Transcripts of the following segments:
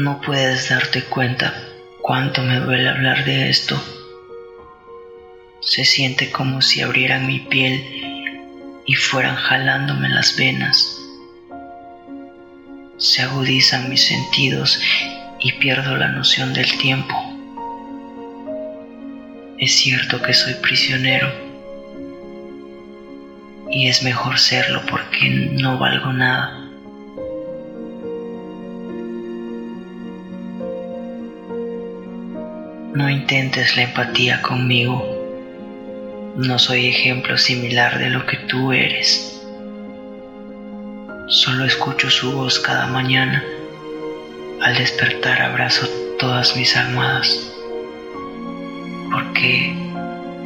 No puedes darte cuenta cuánto me duele hablar de esto. Se siente como si abrieran mi piel y fueran jalándome las venas. Se agudizan mis sentidos y pierdo la noción del tiempo. Es cierto que soy prisionero y es mejor serlo porque no valgo nada. No intentes la empatía conmigo. No soy ejemplo similar de lo que tú eres. Solo escucho su voz cada mañana. Al despertar abrazo todas mis almohadas. Porque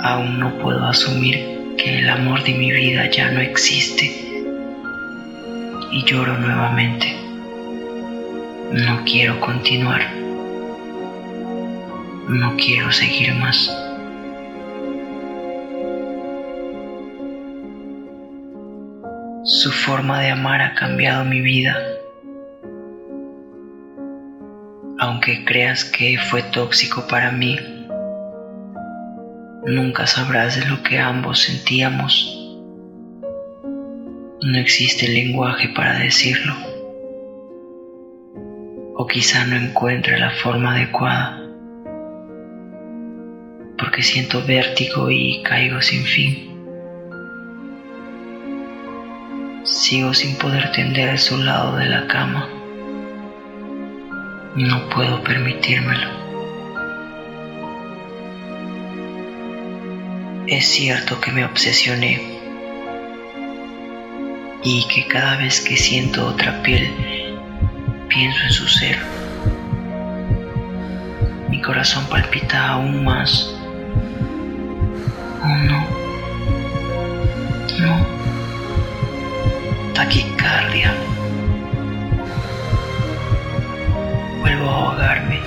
aún no puedo asumir que el amor de mi vida ya no existe. Y lloro nuevamente. No quiero continuar. No quiero seguir más. Su forma de amar ha cambiado mi vida. Aunque creas que fue tóxico para mí, nunca sabrás de lo que ambos sentíamos. No existe lenguaje para decirlo. O quizá no encuentre la forma adecuada porque siento vértigo y caigo sin fin. Sigo sin poder tender a su lado de la cama. No puedo permitírmelo. Es cierto que me obsesioné y que cada vez que siento otra piel pienso en su ser. Mi corazón palpita aún más No. No. Taquicardia. Vuelvo a ahogarme.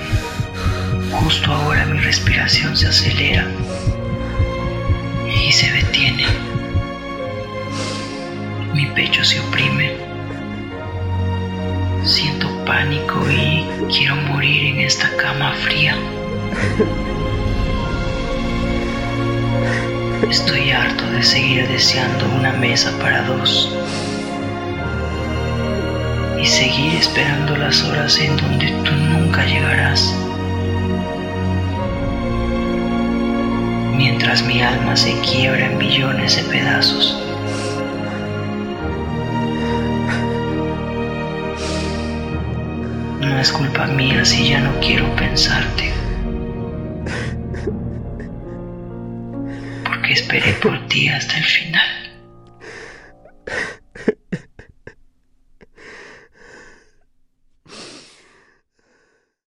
Justo ahora mi respiración se acelera y se detiene. Mi pecho se oprime. Siento pánico y quiero morir en esta cama fría. Estoy harto de seguir deseando una mesa para dos y seguir esperando las horas en donde tú nunca llegarás. Mientras mi alma se quiebra en billones de pedazos. No es culpa mía si ya no quiero pensarte. Esperé por ti hasta el final.